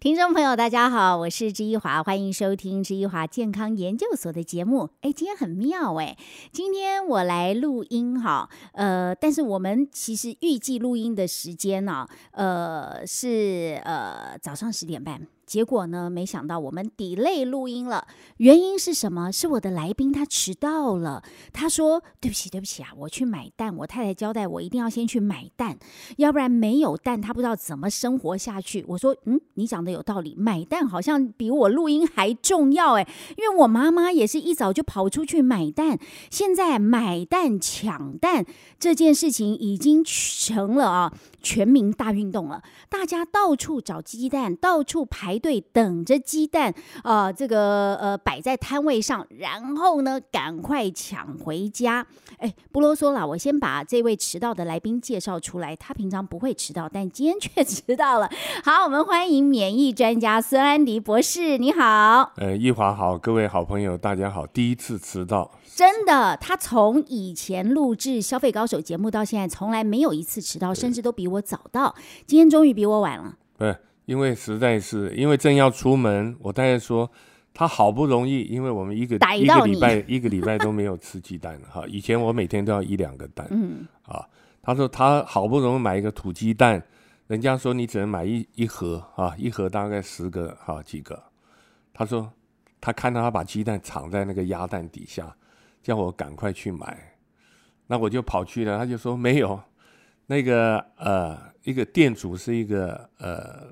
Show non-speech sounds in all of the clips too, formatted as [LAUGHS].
听众朋友，大家好，我是知一华，欢迎收听知一华健康研究所的节目。哎，今天很妙哎，今天我来录音哈，呃，但是我们其实预计录音的时间呢，呃，是呃早上十点半。结果呢？没想到我们 delay 录音了，原因是什么？是我的来宾他迟到了。他说：“对不起，对不起啊，我去买蛋。我太太交代我一定要先去买蛋，要不然没有蛋，他不知道怎么生活下去。”我说：“嗯，你讲的有道理，买蛋好像比我录音还重要哎，因为我妈妈也是一早就跑出去买蛋。现在买蛋抢蛋这件事情已经成了啊。”全民大运动了，大家到处找鸡蛋，到处排队等着鸡蛋啊！这个呃摆在摊位上，然后呢赶快抢回家。哎，不啰嗦了，我先把这位迟到的来宾介绍出来。他平常不会迟到，但今天却迟到了。[LAUGHS] 好，我们欢迎免疫专家孙安迪博士，你好。呃，易华好，各位好朋友大家好，第一次迟到。真的，他从以前录制《消费高手》节目到现在，从来没有一次迟到，甚至都比我早到。今天终于比我晚了。对，因为实在是因为正要出门，我大概说他好不容易，因为我们一个一个礼拜一个礼拜都没有吃鸡蛋 [LAUGHS] 哈。以前我每天都要一两个蛋，嗯啊，他说他好不容易买一个土鸡蛋，人家说你只能买一一盒啊，一盒大概十个哈几个。他说他看到他把鸡蛋藏在那个鸭蛋底下。叫我赶快去买，那我就跑去了。他就说没有，那个呃，一个店主是一个呃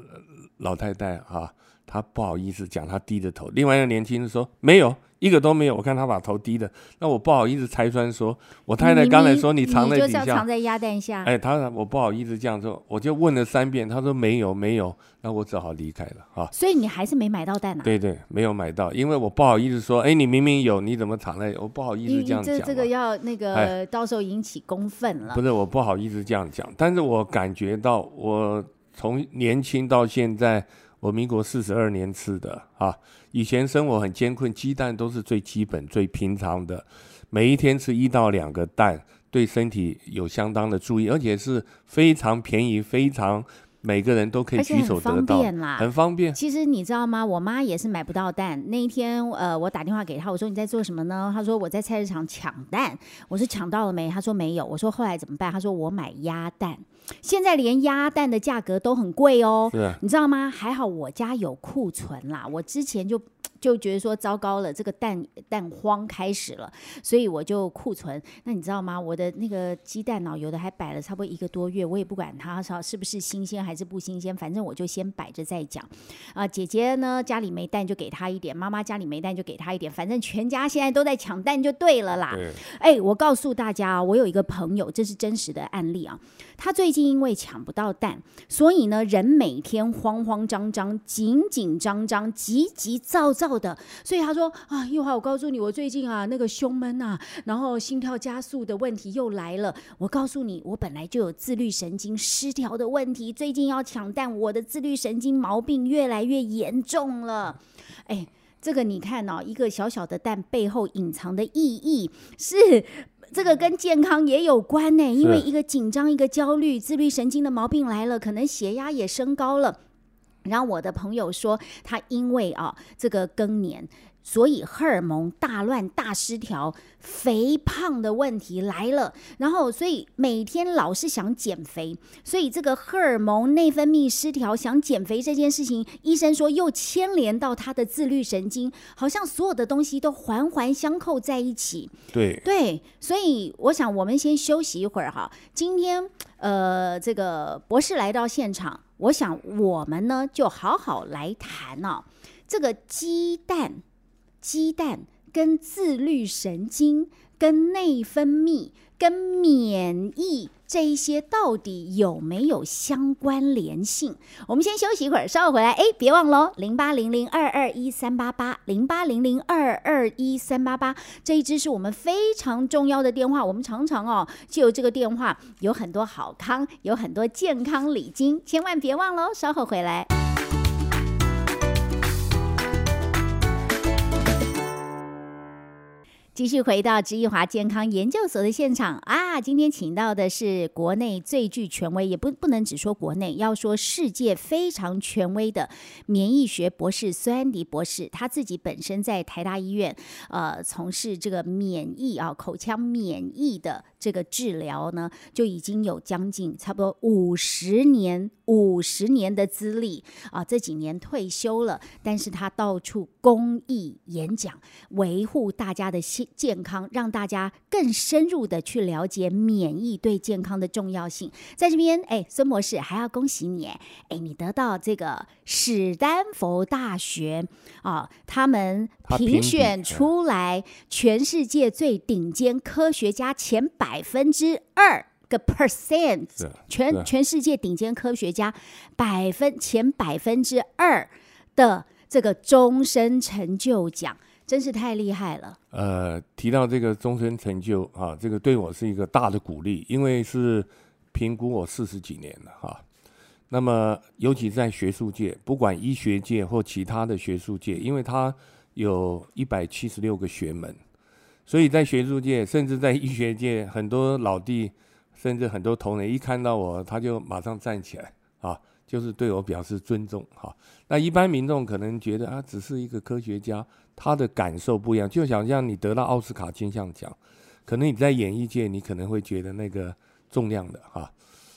老太太啊，她不好意思讲，他低着头。另外一个年轻人说没有。一个都没有，我看他把头低的，那我不好意思拆穿，说我太太刚才说你藏在底下，藏在鸭蛋下。哎，他我不好意思这样说，我就问了三遍，他说没有没有，那我只好离开了啊。所以你还是没买到蛋啊？对对，没有买到，因为我不好意思说，哎，你明明有，你怎么藏在？我不好意思这样讲。这这个要那个到时候引起公愤了。不是，我不好意思这样讲，但是我感觉到我从年轻到现在。我民国四十二年吃的啊，以前生活很艰困，鸡蛋都是最基本、最平常的，每一天吃一到两个蛋，对身体有相当的注意，而且是非常便宜、非常每个人都可以举手得到，很方便。其实你知道吗？我妈也是买不到蛋。那一天，呃，我打电话给她，我说你在做什么呢？她说我在菜市场抢蛋。我说抢到了没？她说没有。我说后来怎么办？她说我买鸭蛋。现在连鸭蛋的价格都很贵哦，你知道吗？还好我家有库存啦，我之前就。就觉得说糟糕了，这个蛋蛋荒开始了，所以我就库存。那你知道吗？我的那个鸡蛋呢，有的还摆了差不多一个多月，我也不管它说是不是新鲜还是不新鲜，反正我就先摆着再讲。啊，姐姐呢家里没蛋就给她一点，妈妈家里没蛋就给她一点，反正全家现在都在抢蛋就对了啦。哎，我告诉大家，我有一个朋友，这是真实的案例啊。他最近因为抢不到蛋，所以呢人每天慌慌张张、紧紧张张、急急躁躁。的，所以他说啊，玉华，我告诉你，我最近啊那个胸闷啊，然后心跳加速的问题又来了。我告诉你，我本来就有自律神经失调的问题，最近要抢蛋，我的自律神经毛病越来越严重了。哎，这个你看哦，一个小小的蛋背后隐藏的意义是，这个跟健康也有关呢。因为一个紧张，一个焦虑，自律神经的毛病来了，可能血压也升高了。然后我的朋友说，他因为啊这个更年，所以荷尔蒙大乱大失调，肥胖的问题来了。然后所以每天老是想减肥，所以这个荷尔蒙内分泌失调，想减肥这件事情，医生说又牵连到他的自律神经，好像所有的东西都环环相扣在一起。对对，所以我想我们先休息一会儿哈。今天呃，这个博士来到现场。我想，我们呢就好好来谈哦，这个鸡蛋，鸡蛋跟自律神经、跟内分泌、跟免疫这一些到底有没有相关联性？我们先休息一会儿，稍后回来。哎，别忘了零八零零二二一三八八，零八零零二二一三八八，这一支是我们非常重要的电话。我们常常哦，就有这个电话，有很多好康，有很多健康礼金，千万别忘了。稍后回来。继续回到知易华健康研究所的现场啊！今天请到的是国内最具权威，也不不能只说国内，要说世界非常权威的免疫学博士孙安迪博士。他自己本身在台大医院呃从事这个免疫啊口腔免疫的这个治疗呢，就已经有将近差不多五十年五十年的资历啊。这几年退休了，但是他到处公益演讲，维护大家的心。健康，让大家更深入的去了解免疫对健康的重要性。在这边，哎，孙博士还要恭喜你，哎，你得到这个史丹佛大学啊，他们评选出来全世界最顶尖科学家前百分之二个 percent，全全世界顶尖科学家百分前百分之二的这个终身成就奖。真是太厉害了。呃，提到这个终身成就啊，这个对我是一个大的鼓励，因为是评估我四十几年了哈。那么，尤其在学术界，不管医学界或其他的学术界，因为它有一百七十六个学门，所以在学术界，甚至在医学界，很多老弟，甚至很多同仁，一看到我，他就马上站起来啊，就是对我表示尊重哈。那一般民众可能觉得啊，只是一个科学家。他的感受不一样，就想像你得到奥斯卡金像奖，可能你在演艺界，你可能会觉得那个重量的哈。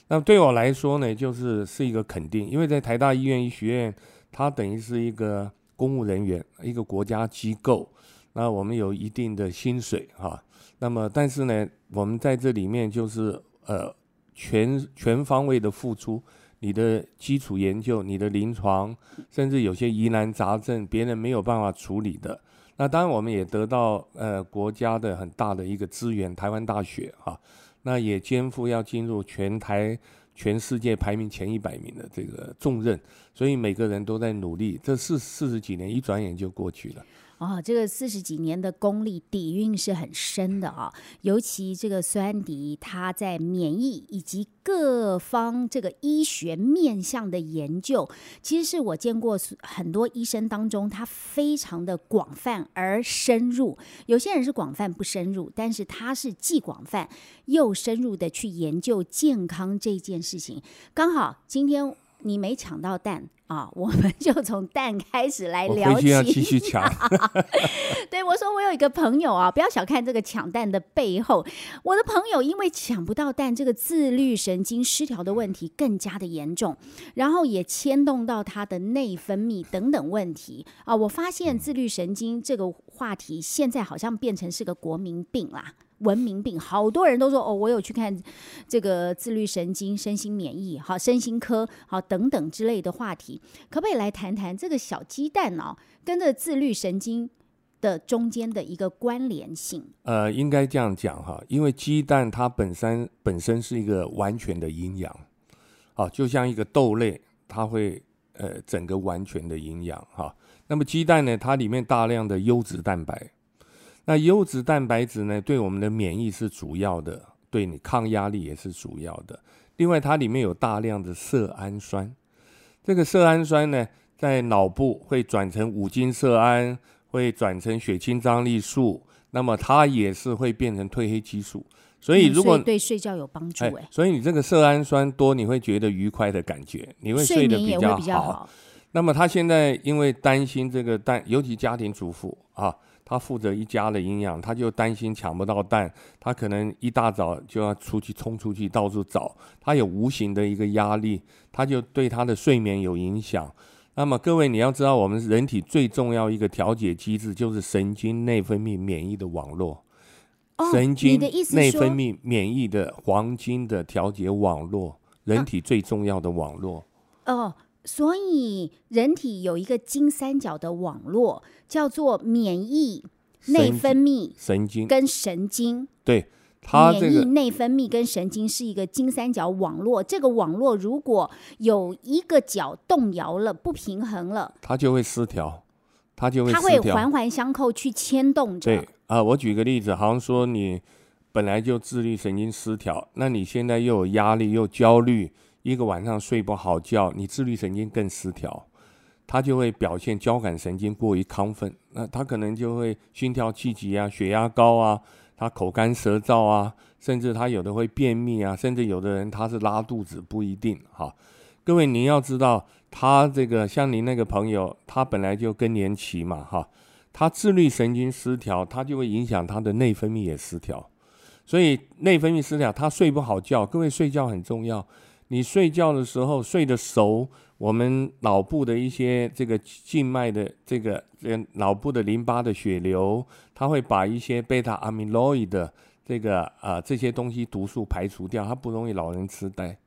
那对我来说呢，就是是一个肯定，因为在台大医院医学院，它等于是一个公务人员，一个国家机构，那我们有一定的薪水哈。那么，但是呢，我们在这里面就是呃全全方位的付出。你的基础研究、你的临床，甚至有些疑难杂症，别人没有办法处理的。那当然，我们也得到呃国家的很大的一个资源，台湾大学哈，那也肩负要进入全台、全世界排名前一百名的这个重任，所以每个人都在努力。这四四十几年，一转眼就过去了。哦，这个四十几年的功力底蕴是很深的啊，尤其这个孙安迪他在免疫以及各方这个医学面向的研究，其实是我见过很多医生当中，他非常的广泛而深入。有些人是广泛不深入，但是他是既广泛又深入的去研究健康这件事情。刚好今天你没抢到蛋。啊，[LAUGHS] 我们就从蛋开始来聊起。要继续抢。[LAUGHS] 对，我说我有一个朋友啊，不要小看这个抢蛋的背后。我的朋友因为抢不到蛋，这个自律神经失调的问题更加的严重，然后也牵动到他的内分泌等等问题啊。我发现自律神经这个话题现在好像变成是个国民病啦。文明病，好多人都说哦，我有去看这个自律神经、身心免疫、好身心科、好等等之类的话题，可不可以来谈谈这个小鸡蛋呢？跟这自律神经的中间的一个关联性？呃，应该这样讲哈，因为鸡蛋它本身本身是一个完全的营养，好，就像一个豆类，它会呃整个完全的营养哈。那么鸡蛋呢，它里面大量的优质蛋白。那优质蛋白质呢，对我们的免疫是主要的，对你抗压力也是主要的。另外，它里面有大量的色氨酸，这个色氨酸呢，在脑部会转成五羟色胺，会转成血清张力素，那么它也是会变成褪黑激素。所以，如果对睡觉有帮助，哎，所以你这个色氨酸多，你会觉得愉快的感觉，你会睡得比较好。那么他现在因为担心这个蛋，尤其家庭主妇啊。他负责一家的营养，他就担心抢不到蛋，他可能一大早就要出去冲出去到处找，他有无形的一个压力，他就对他的睡眠有影响。那么各位你要知道，我们人体最重要一个调节机制就是神经内分泌免疫的网络，神经内分泌免疫的黄金的调节网络，人体最重要的网络。哦。所以，人体有一个金三角的网络，叫做免疫、内分泌、神经跟神经。对，它免疫、内分泌跟神经是一个金三角网络。这个网络如果有一个角动摇了、不平衡了，它就会失调，它就会它会环环相扣去牵动着。对啊，我举个例子，好像说你本来就自律神经失调，那你现在又有压力又焦虑。一个晚上睡不好觉，你自律神经更失调，他就会表现交感神经过于亢奋，那他可能就会心跳气急啊，血压高啊，他口干舌燥啊，甚至他有的会便秘啊，甚至有的人他是拉肚子，不一定哈。各位您要知道，他这个像您那个朋友，他本来就更年期嘛哈，他自律神经失调，他就会影响他的内分泌也失调，所以内分泌失调，他睡不好觉。各位睡觉很重要。你睡觉的时候睡得熟，我们脑部的一些这个静脉的这个呃脑部的淋巴的血流，它会把一些贝塔阿米洛伊的这个啊这些东西毒素排除掉，它不容易老人痴呆。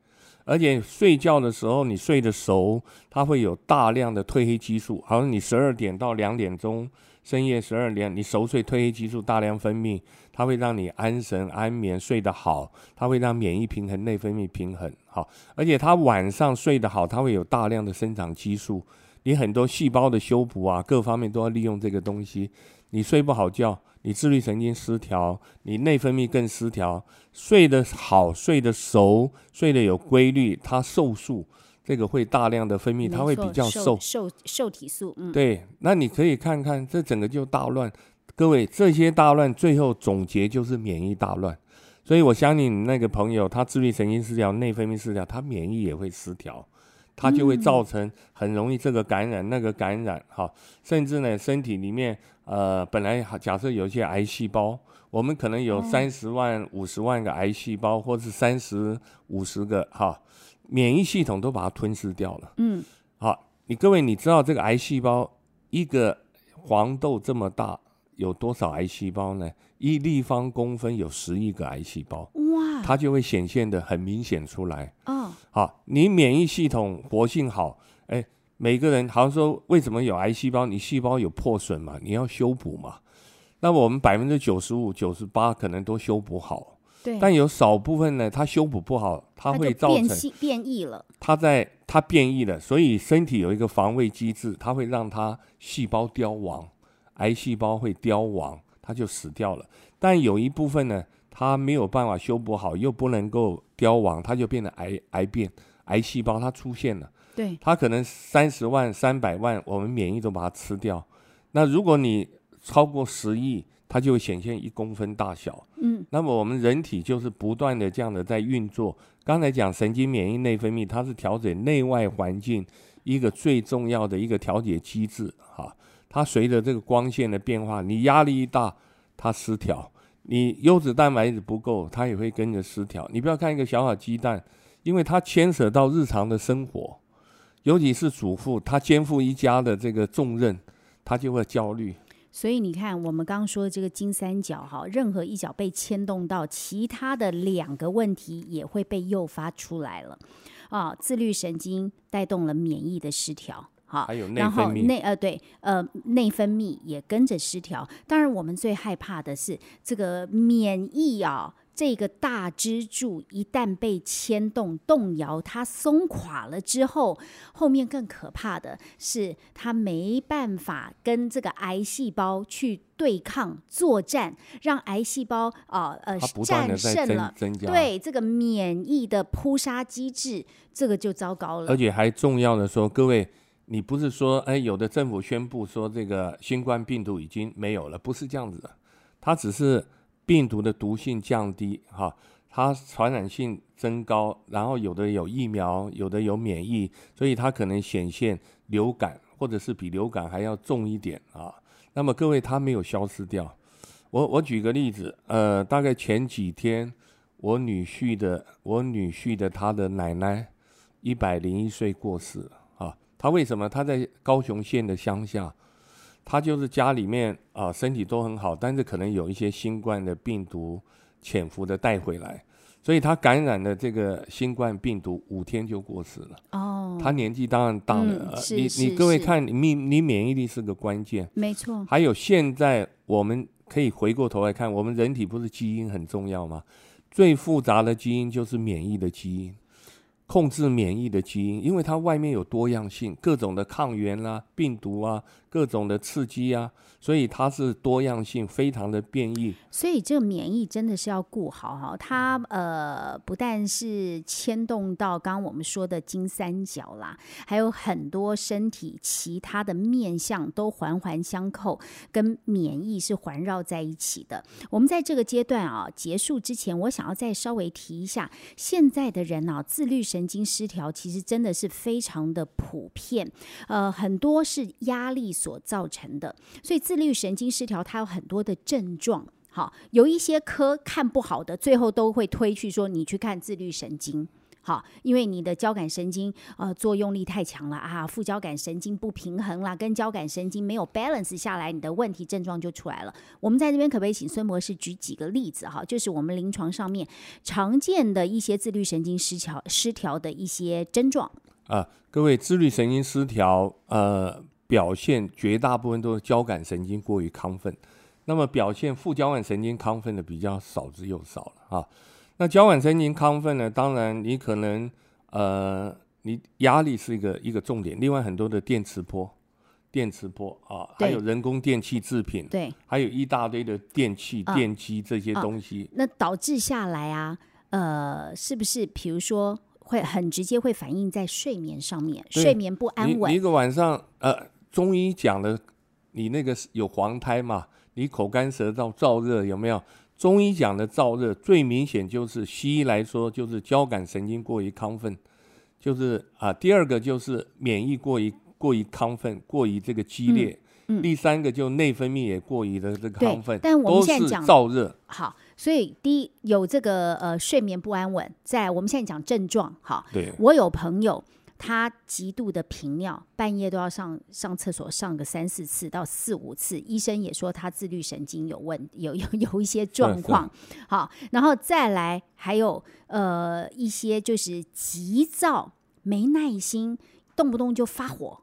而且睡觉的时候你睡得熟，它会有大量的褪黑激素，好像你十二点到两点钟。深夜十二点，你熟睡，褪黑激素大量分泌，它会让你安神安眠，睡得好，它会让免疫平衡、内分泌平衡好，而且它晚上睡得好，它会有大量的生长激素，你很多细胞的修补啊，各方面都要利用这个东西。你睡不好觉，你自律神经失调，你内分泌更失调，睡得好，睡得熟，睡得有规律，它瘦素。这个会大量的分泌，它会比较瘦，瘦瘦体素。嗯，对，那你可以看看，这整个就大乱。各位，这些大乱最后总结就是免疫大乱。所以我相信你那个朋友，他自律神经失调、内分泌失调，他免疫也会失调，他就会造成很容易这个感染、那个感染，哈，甚至呢，身体里面呃本来假设有一些癌细胞，我们可能有三十万、五十万个癌细胞，或是三十五十个，哈。免疫系统都把它吞噬掉了。嗯，好，你各位，你知道这个癌细胞一个黄豆这么大有多少癌细胞呢？一立方公分有十亿个癌细胞。哇，它就会显现的很明显出来。哦，好，你免疫系统活性好，哎，每个人好像说为什么有癌细胞？你细胞有破损嘛？你要修补嘛？那我们百分之九十五、九十八可能都修补好。但有少部分呢，它修补不好，它会造成变异了。它在它变异了，所以身体有一个防卫机制，它会让它细胞凋亡，癌细胞会凋亡，它就死掉了。但有一部分呢，它没有办法修补好，又不能够凋亡，它就变得癌癌变，癌细胞它出现了。对，它可能三十万、三百万，我们免疫都把它吃掉。那如果你超过十亿，它就会显现一公分大小，嗯，那么我们人体就是不断的这样的在运作。刚才讲神经、免疫、内分泌，它是调整内外环境一个最重要的一个调节机制，哈。它随着这个光线的变化，你压力一大，它失调；你优质蛋白质不够，它也会跟着失调。你不要看一个小小鸡蛋，因为它牵扯到日常的生活，尤其是主妇，她肩负一家的这个重任，她就会焦虑。所以你看，我们刚刚说的这个金三角，哈，任何一角被牵动到，其他的两个问题也会被诱发出来了，啊，自律神经带动了免疫的失调，好，然后内呃对呃内分泌也跟着失调。当然，我们最害怕的是这个免疫啊。这个大支柱一旦被牵动、动摇，它松垮了之后，后面更可怕的是，它没办法跟这个癌细胞去对抗、作战，让癌细胞啊呃战胜了，对这个免疫的扑杀机制，这个就糟糕了。而且还重要的说，各位，你不是说哎，有的政府宣布说这个新冠病毒已经没有了，不是这样子的，它只是。病毒的毒性降低，哈，它传染性增高，然后有的有疫苗，有的有免疫，所以它可能显现流感，或者是比流感还要重一点啊。那么各位，它没有消失掉。我我举个例子，呃，大概前几天，我女婿的我女婿的他的奶奶一百零一岁过世。他为什么？他在高雄县的乡下。他就是家里面啊，身体都很好，但是可能有一些新冠的病毒潜伏的带回来，所以他感染了这个新冠病毒，五天就过世了。哦，他年纪当然大了。你你各位看，你你免疫力是个关键，没错。还有现在我们可以回过头来看，我们人体不是基因很重要吗？最复杂的基因就是免疫的基因。控制免疫的基因，因为它外面有多样性，各种的抗原啦、病毒啊、各种的刺激啊。所以它是多样性非常的变异，所以这个免疫真的是要顾好哈。它呃不但是牵动到刚刚我们说的金三角啦，还有很多身体其他的面相都环环相扣，跟免疫是环绕在一起的。我们在这个阶段啊结束之前，我想要再稍微提一下，现在的人啊自律神经失调其实真的是非常的普遍，呃很多是压力所造成的，所以。自律神经失调，它有很多的症状。好，有一些科看不好的，最后都会推去说你去看自律神经。好，因为你的交感神经呃作用力太强了啊，副交感神经不平衡啦，跟交感神经没有 balance 下来，你的问题症状就出来了。我们在这边可不可以请孙博士举几个例子哈？就是我们临床上面常见的一些自律神经失调失调的一些症状啊。各位，自律神经失调呃。表现绝大部分都是交感神经过于亢奋，那么表现副交感神经亢奋的比较少之又少了啊。那交感神经亢奋呢，当然你可能呃，你压力是一个一个重点，另外很多的电磁波、电磁波啊，还有人工电器制品，对，还有一大堆的电器、电机这些东西，那导致下来啊，呃，是不是比如说会很直接会反映在睡眠上面，睡眠不安稳，一个晚上呃。中医讲的，你那个有黄胎嘛？你口干舌燥、燥热有没有？中医讲的燥热最明显就是西医来说就是交感神经过于亢奋，就是啊，第二个就是免疫过于过于亢奋、过于这个激烈，第三个就内分泌也过于的这个亢奋，但我们现在讲燥热。好，所以第一有这个呃睡眠不安稳，在我们现在讲症状。好，对我有朋友。他极度的频尿，半夜都要上上厕所，上个三四次到四五次。医生也说他自律神经有问，有有有一些状况。[LAUGHS] 好，然后再来还有呃一些就是急躁、没耐心，动不动就发火。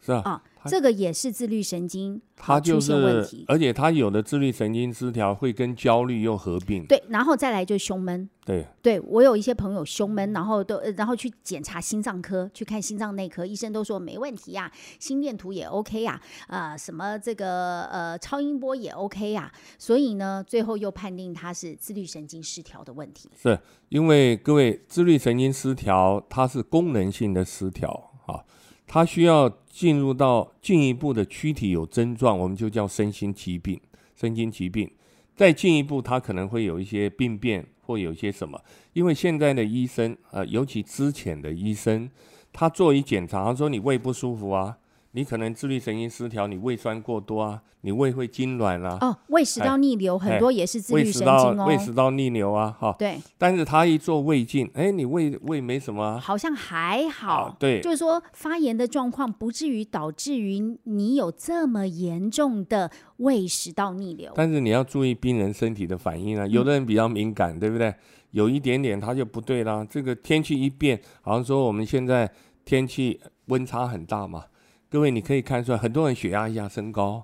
是啊。这个也是自律神经它就是问题，而且它有的自律神经失调会跟焦虑又合并。对，然后再来就胸闷。对，对我有一些朋友胸闷，然后都然后去检查心脏科，去看心脏内科，医生都说没问题呀，心电图也 OK 呀，啊，什么这个呃超音波也 OK 呀，所以呢，最后又判定他是自律神经失调的问题。是因为各位自律神经失调，它是功能性的失调啊。它需要进入到进一步的躯体有症状，我们就叫身心疾病。身心疾病再进一步，它可能会有一些病变或有一些什么。因为现在的医生，呃，尤其之前的医生，他做一检查，他说你胃不舒服啊。你可能自律神经失调，你胃酸过多啊，你胃会痉挛啦。哦，胃食道逆流很多也是自律神经哦。胃食道逆流啊，哈。对。但是他一做胃镜，哎，你胃胃没什么。好像还好。对。就是说发炎的状况不至于导致于你有这么严重的胃食道逆流。但是你要注意病人身体的反应啊，有的人比较敏感，对不对？有一点点他就不对啦。这个天气一变，好像说我们现在天气温差很大嘛。各位，你可以看出来，很多人血压一下升高，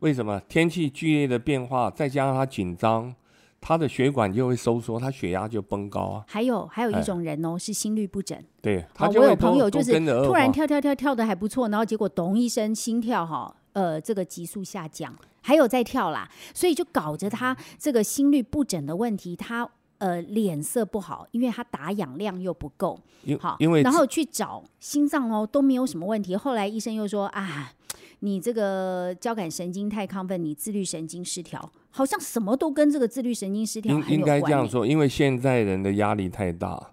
为什么？天气剧烈的变化，再加上他紧张，他的血管就会收缩，他血压就崩高啊。还有还有一种人哦，是心律不整。对，我有朋友就是突然跳跳跳跳的还不错，然后结果咚一声心跳哈，呃，这个急速下降，还有在跳啦，所以就搞着他这个心律不整的问题，他。呃，脸色不好，因为他打氧量又不够，好，因为然后去找心脏哦，都没有什么问题。后来医生又说啊，你这个交感神经太亢奋，你自律神经失调，好像什么都跟这个自律神经失调应该这样说，因为现在人的压力太大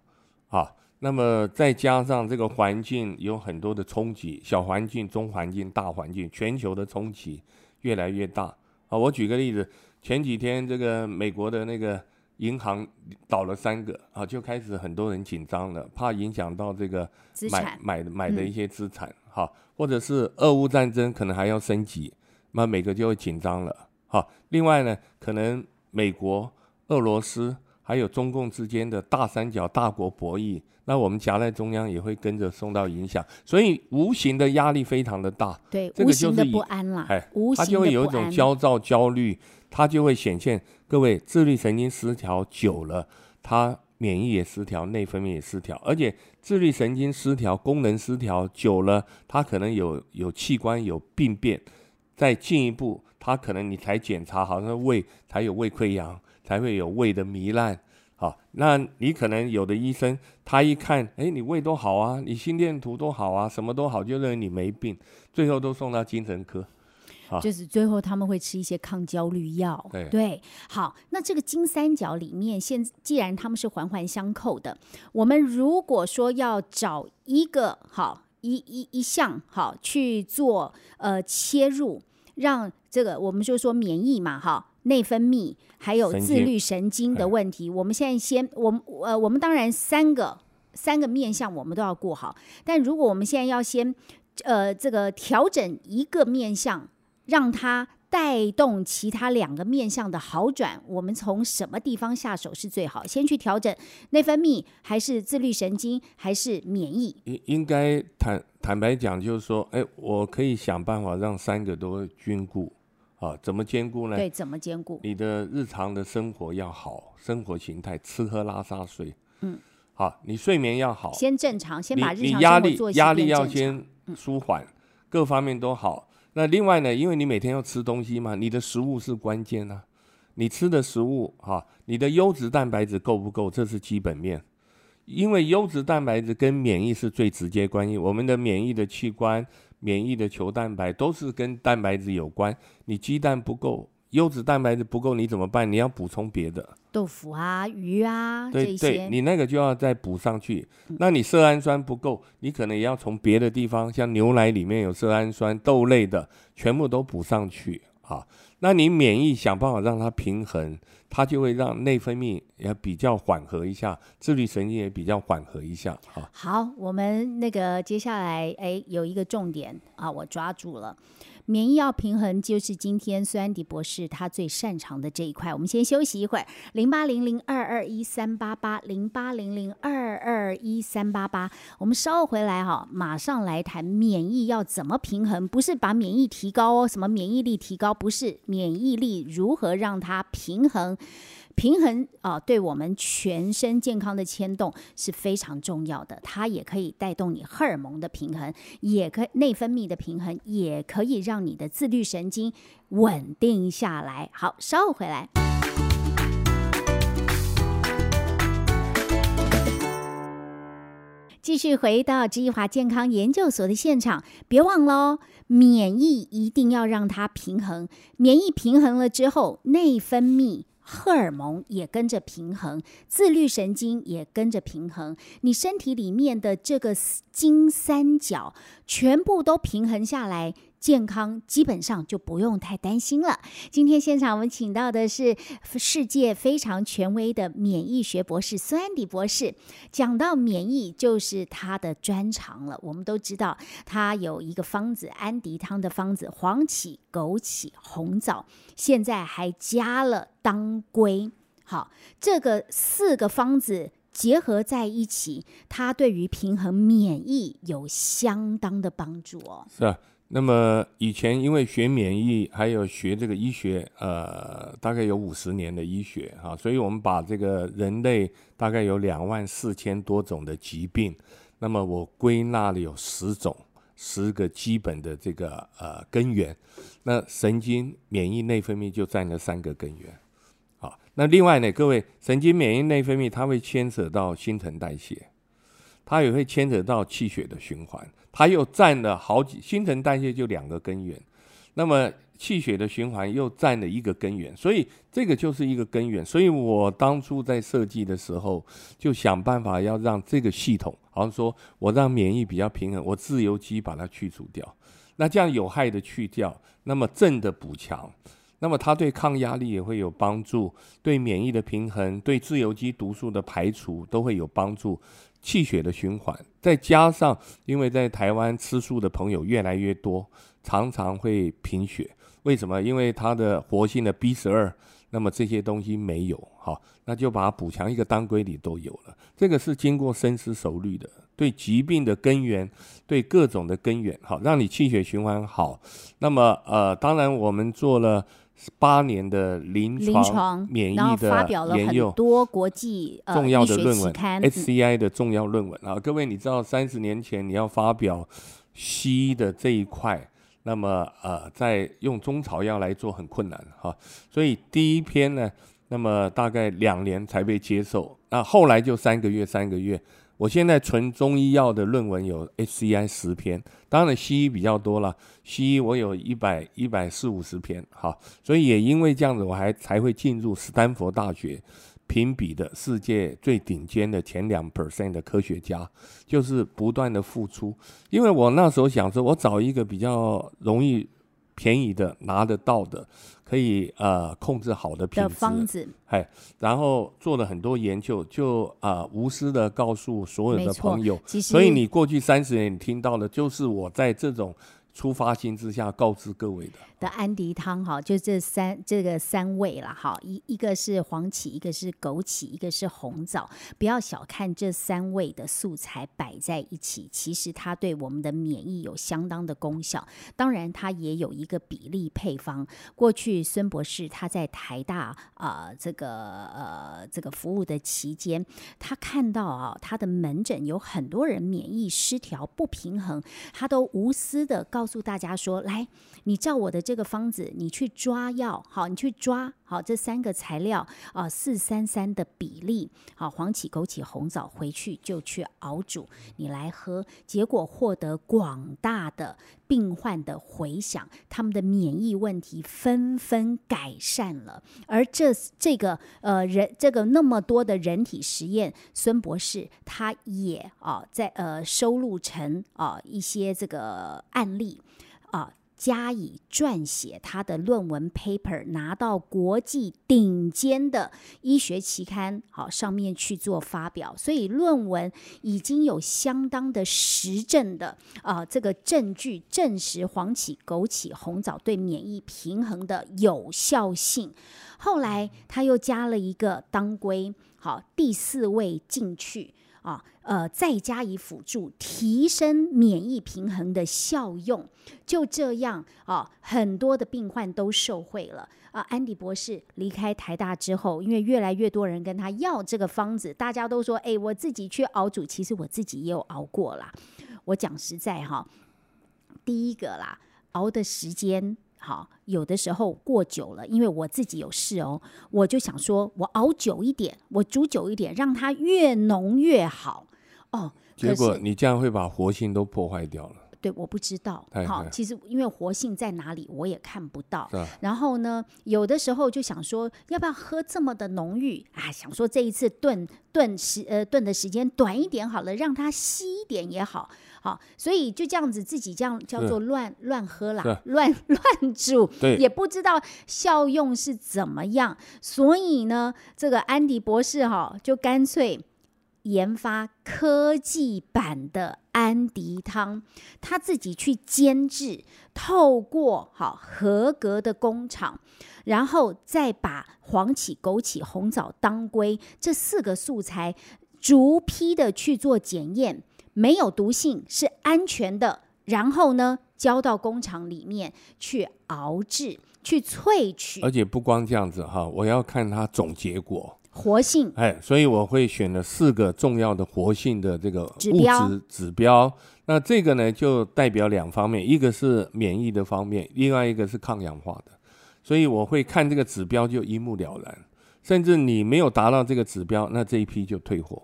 啊，那么再加上这个环境有很多的冲击，小环境、中环境、大环境，全球的冲击越来越大啊。我举个例子，前几天这个美国的那个。银行倒了三个啊，就开始很多人紧张了，怕影响到这个买买买的一些资产哈，或者是俄乌战争可能还要升级，那每个就会紧张了哈。另外呢，可能美国、俄罗斯还有中共之间的大三角大国博弈，那我们夹在中央也会跟着受到影响，所以无形的压力非常的大。对，无形的不安啦，哎，他就会有一种焦躁、焦虑。它就会显现，各位自律神经失调久了，它免疫也失调，内分泌也失调，而且自律神经失调、功能失调久了，它可能有有器官有病变，再进一步，他可能你才检查好像胃才有胃溃疡，才会有胃的糜烂。好，那你可能有的医生他一看，哎，你胃都好啊，你心电图都好啊，什么都好，就认为你没病，最后都送到精神科。就是最后他们会吃一些抗焦虑药。对，好，那这个金三角里面，现既然他们是环环相扣的，我们如果说要找一个好一一一项好去做呃切入，让这个我们就说免疫嘛，哈，内分泌还有自律神经的问题，我们现在先，我们呃，我们当然三个三个面向我们都要顾好，但如果我们现在要先呃这个调整一个面向。让它带动其他两个面向的好转，我们从什么地方下手是最好？先去调整内分泌，还是自律神经，还是免疫？应应该坦坦白讲，就是说，哎，我可以想办法让三个都兼顾啊？怎么兼顾呢？对，怎么兼顾？你的日常的生活要好，生活形态吃喝拉撒睡，嗯，好，你睡眠要好，先正常，先把日常压力压力要先舒缓，各方面都好。那另外呢，因为你每天要吃东西嘛，你的食物是关键呐。你吃的食物哈，你的优质蛋白质够不够，这是基本面。因为优质蛋白质跟免疫是最直接关系，我们的免疫的器官、免疫的球蛋白都是跟蛋白质有关。你鸡蛋不够。优质蛋白质不够，你怎么办？你要补充别的，豆腐啊、鱼啊对对，你那个就要再补上去。那你色氨酸不够，你可能也要从别的地方，像牛奶里面有色氨酸、豆类的，全部都补上去啊。那你免疫想办法让它平衡，它就会让内分泌也比较缓和一下，自律神经也比较缓和一下啊。好，我们那个接下来哎有一个重点啊，我抓住了。免疫要平衡，就是今天孙安迪博士他最擅长的这一块。我们先休息一会儿，零八零零二二一三八八，零八零零二二一三八八。我们稍后回来哈，马上来谈免疫要怎么平衡，不是把免疫提高哦，什么免疫力提高，不是免疫力如何让它平衡。平衡啊，对我们全身健康的牵动是非常重要的。它也可以带动你荷尔蒙的平衡，也可内分泌的平衡，也可以让你的自律神经稳定下来。好，稍后回来，继续回到知易华健康研究所的现场。别忘了哦，免疫一定要让它平衡。免疫平衡了之后，内分泌。荷尔蒙也跟着平衡，自律神经也跟着平衡，你身体里面的这个金三角全部都平衡下来。健康基本上就不用太担心了。今天现场我们请到的是世界非常权威的免疫学博士孙安迪博士，讲到免疫就是他的专长了。我们都知道他有一个方子安迪汤的方子，黄芪、枸杞、红枣，现在还加了当归。好，这个四个方子结合在一起，它对于平衡免疫有相当的帮助哦。是啊。那么以前因为学免疫，还有学这个医学，呃，大概有五十年的医学哈，所以我们把这个人类大概有两万四千多种的疾病，那么我归纳了有十种，十个基本的这个呃根源，那神经、免疫、内分泌就占了三个根源，好，那另外呢，各位神经、免疫、内分泌，它会牵扯到新陈代谢。它也会牵扯到气血的循环，它又占了好几新陈代谢就两个根源，那么气血的循环又占了一个根源，所以这个就是一个根源。所以我当初在设计的时候，就想办法要让这个系统，好像说我让免疫比较平衡，我自由基把它去除掉，那这样有害的去掉，那么正的补强，那么它对抗压力也会有帮助，对免疫的平衡，对自由基毒素的排除都会有帮助。气血的循环，再加上因为在台湾吃素的朋友越来越多，常常会贫血。为什么？因为它的活性的 B 十二，那么这些东西没有，好，那就把它补强，一个当归里都有了。这个是经过深思熟虑的，对疾病的根源，对各种的根源，好，让你气血循环好。那么，呃，当然我们做了。八年的临床免疫的研究，多国际重要的论文，SCI 的重要论文啊！各位，你知道三十年前你要发表西医的这一块，那么呃，在用中草药来做很困难哈，所以第一篇呢，那么大概两年才被接受，那后来就三个月三个月。我现在纯中医药的论文有 HCI 十篇，当然西医比较多了，西医我有一百一百四五十篇，哈，所以也因为这样子，我还才会进入斯坦福大学。评比的世界最顶尖的前两 percent 的科学家，就是不断的付出。因为我那时候想说，我找一个比较容易、便宜的、拿得到的，可以呃控制好的品质方子，哎，然后做了很多研究，就啊无私的告诉所有的朋友。所以你过去三十年你听到的，就是我在这种。出发心之下告知各位的的安迪汤哈，就这三这个三味了哈，一一个是黄芪，一个是枸杞，一个是红枣。不要小看这三味的素材摆在一起，其实它对我们的免疫有相当的功效。当然，它也有一个比例配方。过去孙博士他在台大啊这个呃这个服务的期间，他看到啊他的门诊有很多人免疫失调不平衡，他都无私的告。告诉大家说，来，你照我的这个方子，你去抓药，好，你去抓好这三个材料啊，四三三的比例，好，黄芪、枸杞、红枣，回去就去熬煮，你来喝，结果获得广大的病患的回响，他们的免疫问题纷纷改善了。而这这个呃人，这个那么多的人体实验，孙博士他也啊在呃收录成啊一些这个案例。啊，加以撰写他的论文 paper，拿到国际顶尖的医学期刊，好上面去做发表。所以论文已经有相当的实证的啊，这个证据证实黄芪、枸杞、红枣对免疫平衡的有效性。后来他又加了一个当归，好第四位进去。啊，呃，再加以辅助，提升免疫平衡的效用，就这样啊，很多的病患都受惠了啊。安迪博士离开台大之后，因为越来越多人跟他要这个方子，大家都说，哎，我自己去熬煮，其实我自己也有熬过啦。我讲实在哈，第一个啦，熬的时间。好，有的时候过久了，因为我自己有事哦，我就想说，我熬久一点，我煮久一点，让它越浓越好哦。结果你这样会把活性都破坏掉了。对，我不知道。好，其实因为活性在哪里，我也看不到。然后呢，有的时候就想说，要不要喝这么的浓郁啊？想说这一次炖炖时呃炖的时间短一点好了，让它稀一点也好。好，所以就这样子自己这样叫做乱乱喝啦，乱 [LAUGHS] 乱煮，也不知道效用是怎么样。所以呢，这个安迪博士哈就干脆研发科技版的安迪汤，他自己去监制，透过好合格的工厂，然后再把黄芪、枸杞、红枣、当归这四个素材逐批的去做检验。没有毒性，是安全的。然后呢，交到工厂里面去熬制、去萃取。而且不光这样子哈，我要看它总结果，活性。哎，所以我会选了四个重要的活性的这个指标。指标。那这个呢，就代表两方面，一个是免疫的方面，另外一个是抗氧化的。所以我会看这个指标就一目了然。甚至你没有达到这个指标，那这一批就退货。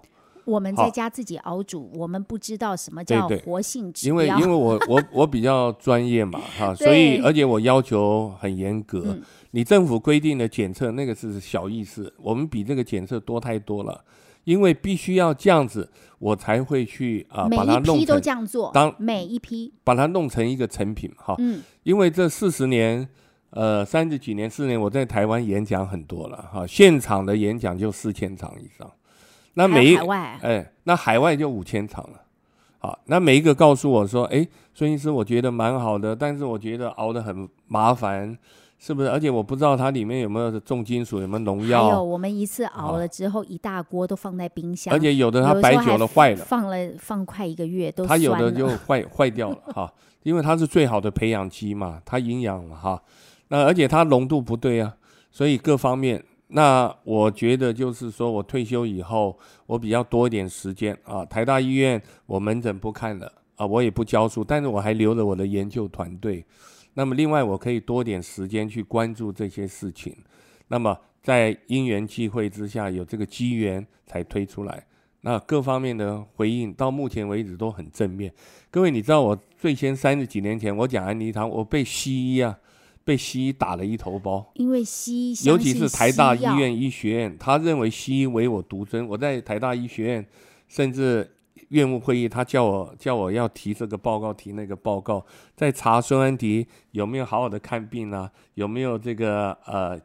我们在家自己熬煮，我们不知道什么叫活性指标。因为因为我我 [LAUGHS] 我比较专业嘛，哈，所以而且我要求很严格。你政府规定的检测那个是小意思，我们比这个检测多太多了。因为必须要这样子，我才会去啊把它弄都这样做。当每一批把它弄成一个成品，哈，嗯，因为这四十年，呃，三十几年、四年，我在台湾演讲很多了，哈，现场的演讲就四千场以上。那每一哎，那海外就五千场了，好，那每一个告诉我说，哎，孙医师，我觉得蛮好的，但是我觉得熬得很麻烦，是不是？而且我不知道它里面有没有重金属，有没有农药。还有，我们一次熬了之后，一大锅都放在冰箱，而且有的它摆久了坏了，放了放快一个月都。它有的就坏坏掉了哈，因为它是最好的培养基嘛，它营养嘛哈，那而且它浓度不对啊，所以各方面。那我觉得就是说，我退休以后，我比较多一点时间啊。台大医院我门诊不看了啊，我也不教书，但是我还留了我的研究团队。那么另外，我可以多点时间去关注这些事情。那么在因缘际会之下，有这个机缘才推出来。那各方面的回应到目前为止都很正面。各位，你知道我最先三十几年前我讲安妮堂，我被西医啊，被西医打了一头包。因为西医，尤其是台大医院医学院，他认为西医唯我独尊。我在台大医学院，甚至院务会议，他叫我叫我要提这个报告，提那个报告，在查孙安迪有没有好好的看病啊，有没有这个呃。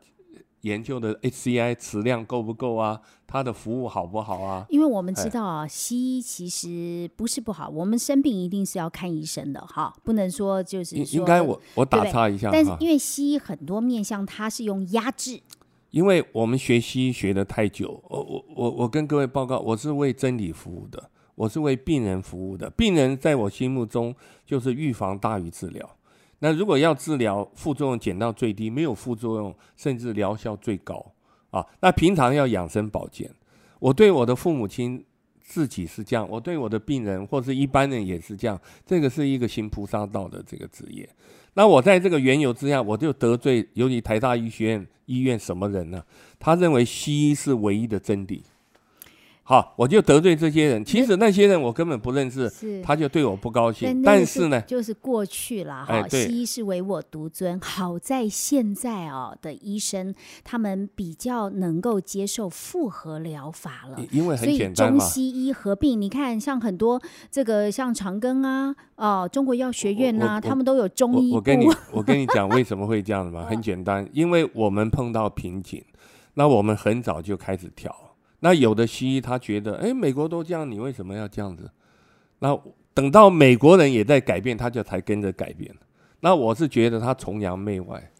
研究的 HCI 质量够不够啊？它的服务好不好啊？因为我们知道啊，西医其实不是不好，我们生病一定是要看医生的哈，不能说就是应该我我打岔一下，但是因为西医很多面向它是用压制，因为我们学西医学的太久，我我我我跟各位报告，我是为真理服务的，我是为病人服务的，病人在我心目中就是预防大于治疗。那如果要治疗，副作用减到最低，没有副作用，甚至疗效最高啊！那平常要养生保健，我对我的父母亲自己是这样，我对我的病人或是一般人也是这样。这个是一个行菩萨道的这个职业。那我在这个缘由之下，我就得罪，尤其台大医学院医院什么人呢？他认为西医是唯一的真理。好，我就得罪这些人。其实那些人我根本不认识，他就对我不高兴。但是呢，就是过去了哈。西医是唯我独尊。好在现在哦的医生，他们比较能够接受复合疗法了，因为很简单中西医合并，你看像很多这个像长庚啊，哦，中国药学院呐，他们都有中医我跟你我跟你讲为什么会这样子嘛？[LAUGHS] 很简单，因为我们碰到瓶颈，那我们很早就开始调。那有的西医他觉得，哎，美国都这样，你为什么要这样子？那等到美国人也在改变，他就才跟着改变。那我是觉得他崇洋媚外，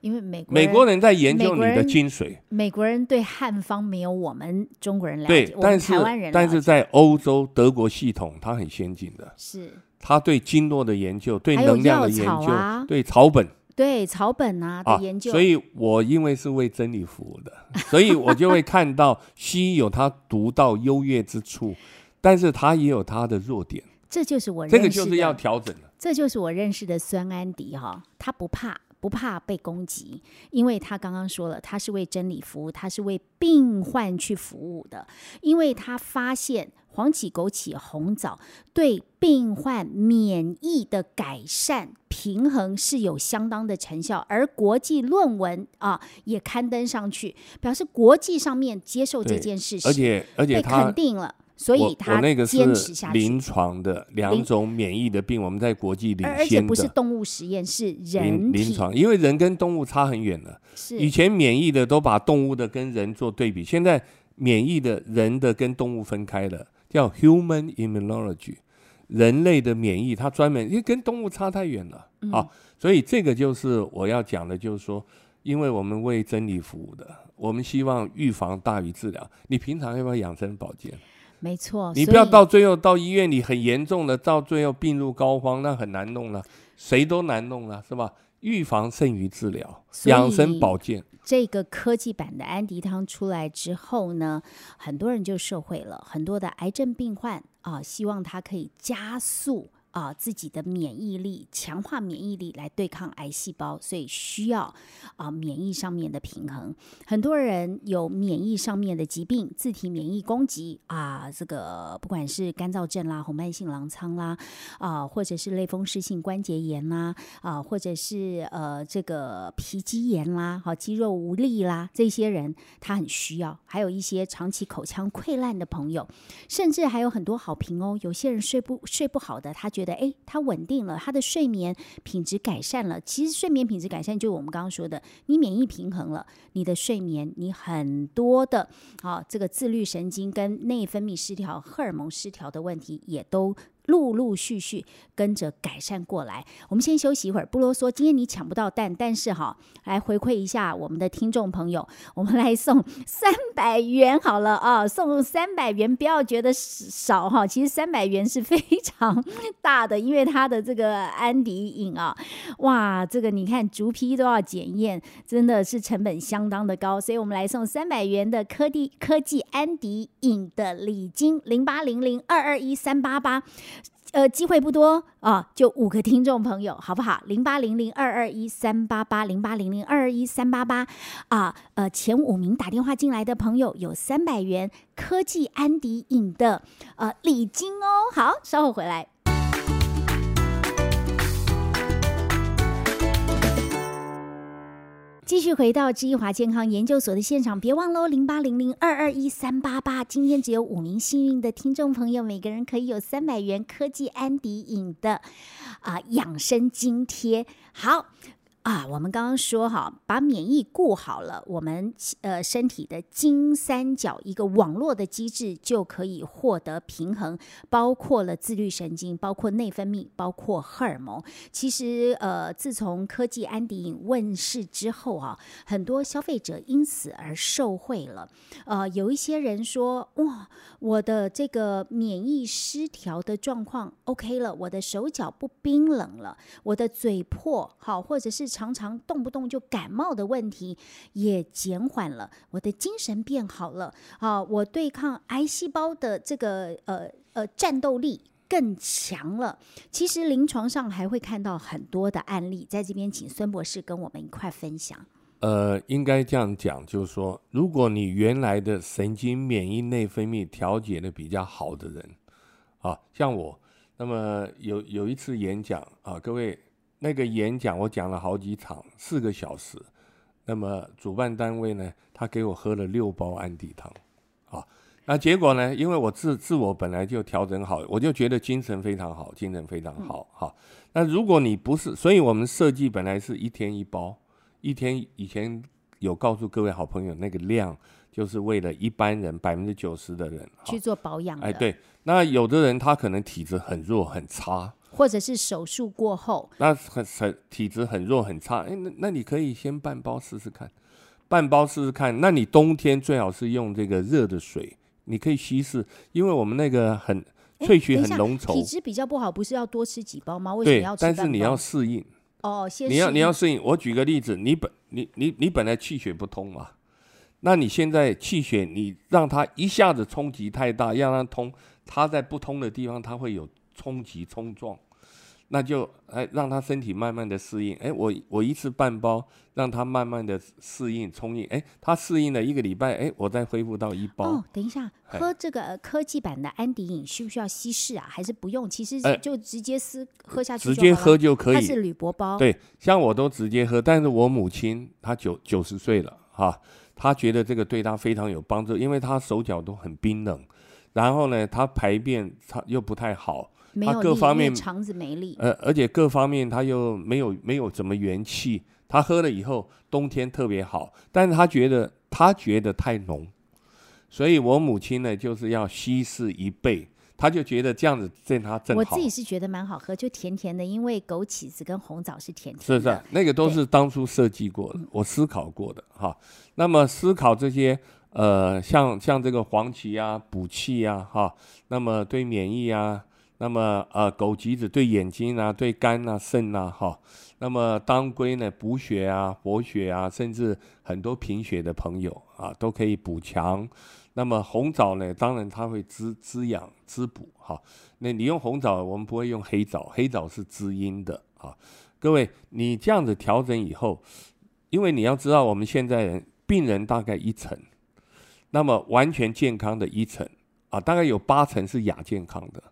因为美美国人在研究你的精髓。美国人对汉方没有我们中国人了解，但是但是在欧洲德国系统，它很先进的，是他对经络的研究，对能量的研究，对草本。对草本啊的研究，所以我因为是为真理服务的，[LAUGHS] 所以我就会看到西医有它独到优越之处，[LAUGHS] 但是它也有它的弱点。这就是我这个就是要调整的。这就是我认识的孙安迪哈，他不怕不怕被攻击，因为他刚刚说了，他是为真理服务，他是为病患去服务的，因为他发现。黄芪、枸杞、红枣对病患免疫的改善、平衡是有相当的成效，而国际论文啊也刊登上去，表示国际上面接受这件事情，而且而且被肯定了，所以他坚持下去。临床的两种免疫的病，我们在国际领先而且不是动物实验，是人临床，因为人跟动物差很远了。是以前免疫的都把动物的跟人做对比，现在免疫的人的跟动物分开了。叫 human immunology，人类的免疫，它专门因为跟动物差太远了啊，所以这个就是我要讲的，就是说，因为我们为真理服务的，我们希望预防大于治疗。你平常要不要养生保健？没错，你不要到最后到医院里很严重的，到最后病入膏肓，那很难弄了，谁都难弄了，是吧？预防胜于治疗，养生保健。这个科技版的安迪汤出来之后呢，很多人就受惠了，很多的癌症病患啊，希望它可以加速。啊，自己的免疫力强化免疫力来对抗癌细胞，所以需要啊免疫上面的平衡。很多人有免疫上面的疾病，自体免疫攻击啊，这个不管是干燥症啦、红斑性狼疮啦啊，或者是类风湿性关节炎啦啊，或者是呃这个皮肌炎啦、好肌肉无力啦，这些人他很需要。还有一些长期口腔溃烂的朋友，甚至还有很多好评哦。有些人睡不睡不好的，他觉哎，他稳定了，他的睡眠品质改善了。其实睡眠品质改善，就我们刚刚说的，你免疫平衡了，你的睡眠，你很多的啊，这个自律神经跟内分泌失调、荷尔蒙失调的问题也都。陆陆续续跟着改善过来。我们先休息一会儿，不啰嗦。今天你抢不到蛋，但是哈，来回馈一下我们的听众朋友，我们来送三百元好了啊，送三百元，不要觉得少哈，其实三百元是非常大的，因为它的这个安迪饮啊，哇，这个你看竹皮都要检验，真的是成本相当的高，所以我们来送三百元的科技科技安迪饮的礼金零八零零二二一三八八。呃，机会不多啊，就五个听众朋友，好不好？零八零零二二一三八八，零八零零二二一三八八啊，呃，前五名打电话进来的朋友有三百元科技安迪影的呃礼金哦。好，稍后回来。继续回到知易华健康研究所的现场，别忘喽，零八零零二二一三八八。今天只有五名幸运的听众朋友，每个人可以有三百元科技安迪影的啊养生津贴。好。啊，我们刚刚说哈，把免疫顾好了，我们呃身体的金三角一个网络的机制就可以获得平衡，包括了自律神经，包括内分泌，包括荷尔蒙。其实呃，自从科技安迪饮问世之后啊，很多消费者因此而受惠了。呃，有一些人说哇，我的这个免疫失调的状况 OK 了，我的手脚不冰冷了，我的嘴破好，或者是。常常动不动就感冒的问题也减缓了，我的精神变好了啊！我对抗癌细胞的这个呃呃战斗力更强了。其实临床上还会看到很多的案例，在这边请孙博士跟我们一块分享。呃，应该这样讲，就是说，如果你原来的神经免疫内分泌调节的比较好的人啊，像我，那么有有一次演讲啊，各位。那个演讲我讲了好几场，四个小时。那么主办单位呢，他给我喝了六包安迪汤，啊，那结果呢，因为我自自我本来就调整好，我就觉得精神非常好，精神非常好，哈。那如果你不是，所以我们设计本来是一天一包，一天以前有告诉各位好朋友，那个量就是为了一般人百分之九十的人去做保养。哎，对，那有的人他可能体质很弱很差。或者是手术过后，那很很体质很弱很差，哎，那那你可以先半包试试看，半包试试看。那你冬天最好是用这个热的水，你可以稀释，因为我们那个很萃取很浓稠，体质比较不好，不是要多吃几包吗？为什么要？但是你要适应哦，先你要你要适应。我举个例子，你本你你你本来气血不通嘛，那你现在气血你让它一下子冲击太大，让它通，它在不通的地方它会有冲击冲撞。那就哎，让他身体慢慢的适应。哎，我我一次半包，让他慢慢的适应、冲应。哎，他适应了一个礼拜，哎，我再恢复到一包。哦，等一下，喝这个科技版的安迪饮需不需要稀释啊？还是不用？其实就直接撕喝下去，直接喝就可以。它是铝箔包。对，像我都直接喝，但是我母亲她九九十岁了哈，她觉得这个对她非常有帮助，因为她手脚都很冰冷，然后呢，她排便她又不太好。他各方面肠子没力，呃，而且各方面他又没有没有怎么元气。他喝了以后，冬天特别好，但是他觉得他觉得太浓，所以我母亲呢就是要稀释一倍，他就觉得这样子对他正好。我自己是觉得蛮好喝，就甜甜的，因为枸杞子跟红枣是甜甜的。是是，那个都是当初设计过的，我思考过的哈。那么思考这些呃，像像这个黄芪啊，补气啊，哈，那么对免疫啊。那么，呃，枸杞子对眼睛啊、对肝啊、肾啊，哈。那么当归呢，补血啊、活血啊，甚至很多贫血的朋友啊，都可以补强。那么红枣呢，当然它会滋滋养、滋补，哈。那你用红枣，我们不会用黑枣，黑枣是滋阴的啊。各位，你这样子调整以后，因为你要知道，我们现在人病人大概一层，那么完全健康的一层啊，大概有八成是亚健康的。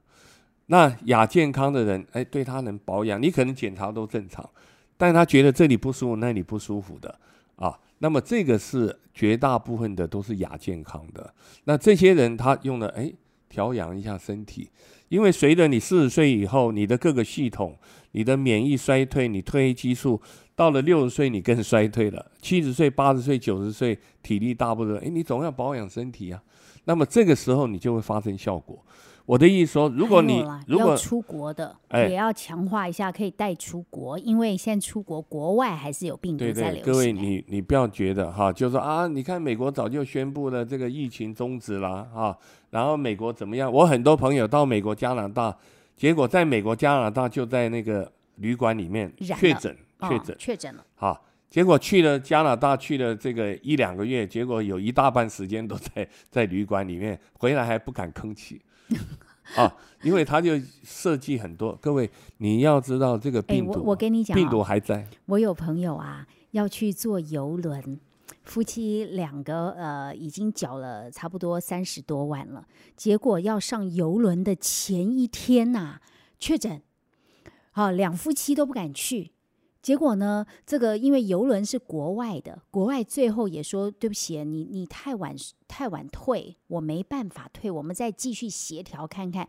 那亚健康的人，哎，对他能保养，你可能检查都正常，但他觉得这里不舒服，那里不舒服的啊。那么这个是绝大部分的都是亚健康的。那这些人他用了，哎，调养一下身体，因为随着你四十岁以后，你的各个系统，你的免疫衰退，你褪黑激素到了六十岁你更衰退了，七十岁、八十岁、九十岁体力大不得，哎，你总要保养身体啊。那么这个时候你就会发生效果。我的意思说，如果你如果出国的，也要强化一下，可以带出国，因为现在出国国外还是有病毒在流行。各位，你你不要觉得哈，就是说啊，你看美国早就宣布了这个疫情终止了哈，然后美国怎么样？我很多朋友到美国、加拿大，结果在美国、加拿大就在那个旅馆里面确诊，确诊，确诊了。好，结果去了加拿大，去了这个一两个月，结果有一大半时间都在在旅馆里面，回来还不敢吭气。[LAUGHS] 啊，因为他就设计很多。各位，你要知道这个病毒，我跟你讲，病毒还在。我有朋友啊，要去坐游轮，夫妻两个呃，已经缴了差不多三十多万了，结果要上游轮的前一天呐，确诊，好，两夫妻都不敢去。结果呢？这个因为游轮是国外的，国外最后也说对不起，你你太晚太晚退，我没办法退，我们再继续协调看看。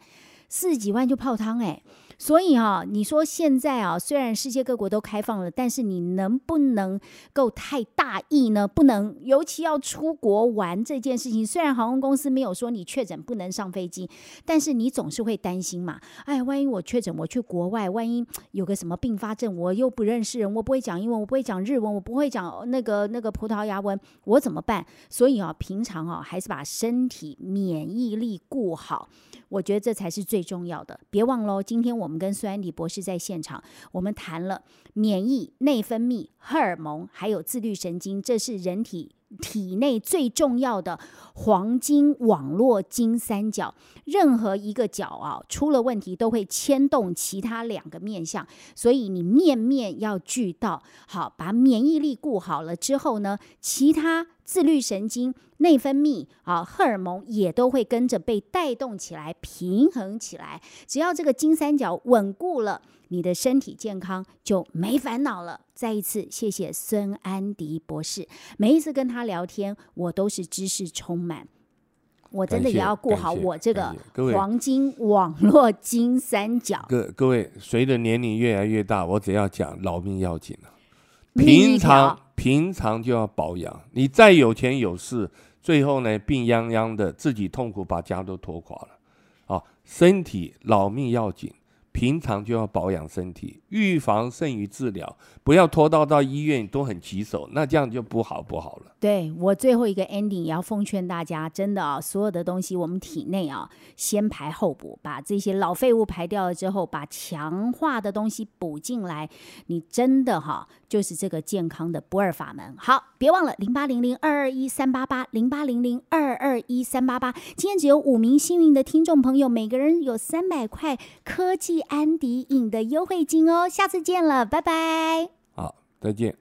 四十几万就泡汤哎，所以哈，你说现在啊，虽然世界各国都开放了，但是你能不能够太大意呢？不能，尤其要出国玩这件事情，虽然航空公司没有说你确诊不能上飞机，但是你总是会担心嘛。哎，万一我确诊，我去国外，万一有个什么并发症，我又不认识人，我不会讲英文，我不会讲日文，我不会讲那个那个葡萄牙文，我怎么办？所以啊，平常啊，还是把身体免疫力顾好。我觉得这才是最重要的。别忘了，今天我们跟孙安迪博士在现场，我们谈了免疫、内分泌、荷尔蒙，还有自律神经，这是人体体内最重要的黄金网络金三角。任何一个角啊出了问题，都会牵动其他两个面相，所以你面面要俱到。好，把免疫力顾好了之后呢，其他。自律神经、内分泌啊，荷尔蒙也都会跟着被带动起来、平衡起来。只要这个金三角稳固了，你的身体健康就没烦恼了。再一次谢谢孙安迪博士，每一次跟他聊天，我都是知识充满。我真的也要顾好我这个黄金网络金三角。各各位，随着年龄越来越大，我只要讲老命要紧了。平常平常就要保养，你再有钱有势，最后呢病殃殃的，自己痛苦，把家都拖垮了。啊，身体老命要紧。平常就要保养身体，预防胜于治疗，不要拖到到医院都很棘手，那这样就不好不好了。对我最后一个 ending 也要奉劝大家，真的啊，所有的东西我们体内啊，先排后补，把这些老废物排掉了之后，把强化的东西补进来，你真的哈，就是这个健康的不二法门。好，别忘了零八零零二二一三八八零八零零二二一三八八，今天只有五名幸运的听众朋友，每个人有三百块科技。安迪影的优惠金哦，下次见了，拜拜。好，再见。